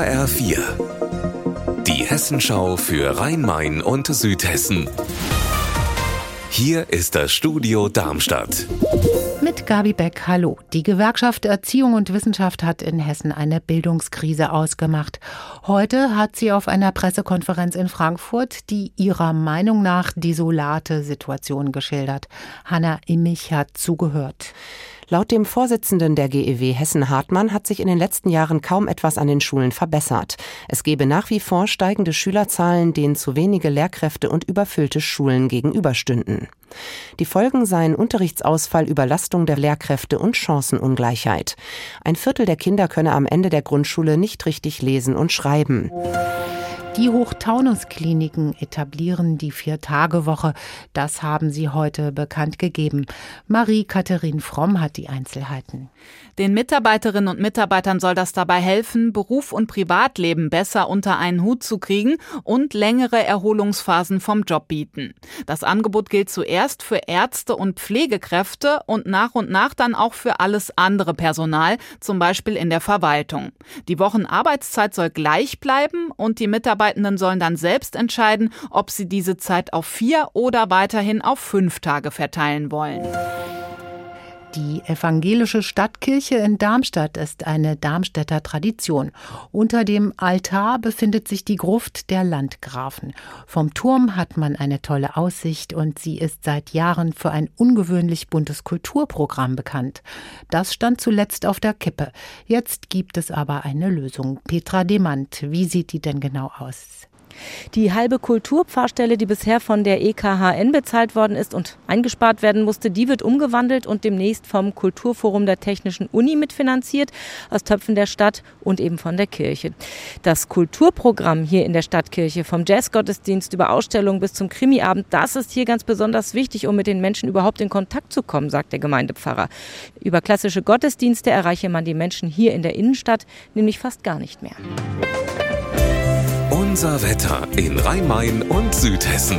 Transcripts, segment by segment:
HR4. Die Hessenschau für Rhein-Main und Südhessen. Hier ist das Studio Darmstadt. Mit Gabi Beck, hallo. Die Gewerkschaft Erziehung und Wissenschaft hat in Hessen eine Bildungskrise ausgemacht. Heute hat sie auf einer Pressekonferenz in Frankfurt die ihrer Meinung nach desolate Situation geschildert. Hanna Immich hat zugehört. Laut dem Vorsitzenden der GEW Hessen Hartmann hat sich in den letzten Jahren kaum etwas an den Schulen verbessert. Es gebe nach wie vor steigende Schülerzahlen, denen zu wenige Lehrkräfte und überfüllte Schulen gegenüberstünden. Die Folgen seien Unterrichtsausfall, Überlastung der Lehrkräfte und Chancenungleichheit. Ein Viertel der Kinder könne am Ende der Grundschule nicht richtig lesen und schreiben. Die Hochtaunusskliniken etablieren die Vier-Tage-Woche. Das haben sie heute bekannt gegeben. Marie-Katharin Fromm hat die Einzelheiten. Den Mitarbeiterinnen und Mitarbeitern soll das dabei helfen, Beruf und Privatleben besser unter einen Hut zu kriegen und längere Erholungsphasen vom Job bieten. Das Angebot gilt zuerst für Ärzte und Pflegekräfte und nach und nach dann auch für alles andere Personal, zum Beispiel in der Verwaltung. Die Wochenarbeitszeit soll gleich bleiben und die Mitarbeitenden sollen dann selbst entscheiden, ob sie diese Zeit auf vier oder weiterhin auf fünf Tage verteilen wollen. Die evangelische Stadtkirche in Darmstadt ist eine Darmstädter Tradition. Unter dem Altar befindet sich die Gruft der Landgrafen. Vom Turm hat man eine tolle Aussicht und sie ist seit Jahren für ein ungewöhnlich buntes Kulturprogramm bekannt. Das stand zuletzt auf der Kippe. Jetzt gibt es aber eine Lösung. Petra Demand, wie sieht die denn genau aus? Die halbe Kulturpfarrstelle, die bisher von der EKHN bezahlt worden ist und eingespart werden musste, die wird umgewandelt und demnächst vom Kulturforum der Technischen Uni mitfinanziert, aus Töpfen der Stadt und eben von der Kirche. Das Kulturprogramm hier in der Stadtkirche, vom Jazzgottesdienst über Ausstellungen bis zum Krimiabend, das ist hier ganz besonders wichtig, um mit den Menschen überhaupt in Kontakt zu kommen, sagt der Gemeindepfarrer. Über klassische Gottesdienste erreiche man die Menschen hier in der Innenstadt nämlich fast gar nicht mehr. Unser Wetter in Rhein-Main und Südhessen.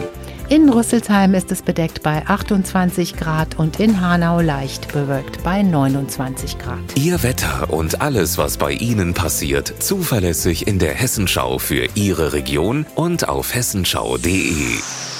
In Rüsselsheim ist es bedeckt bei 28 Grad und in Hanau leicht bewölkt bei 29 Grad. Ihr Wetter und alles, was bei Ihnen passiert, zuverlässig in der Hessenschau für Ihre Region und auf hessenschau.de.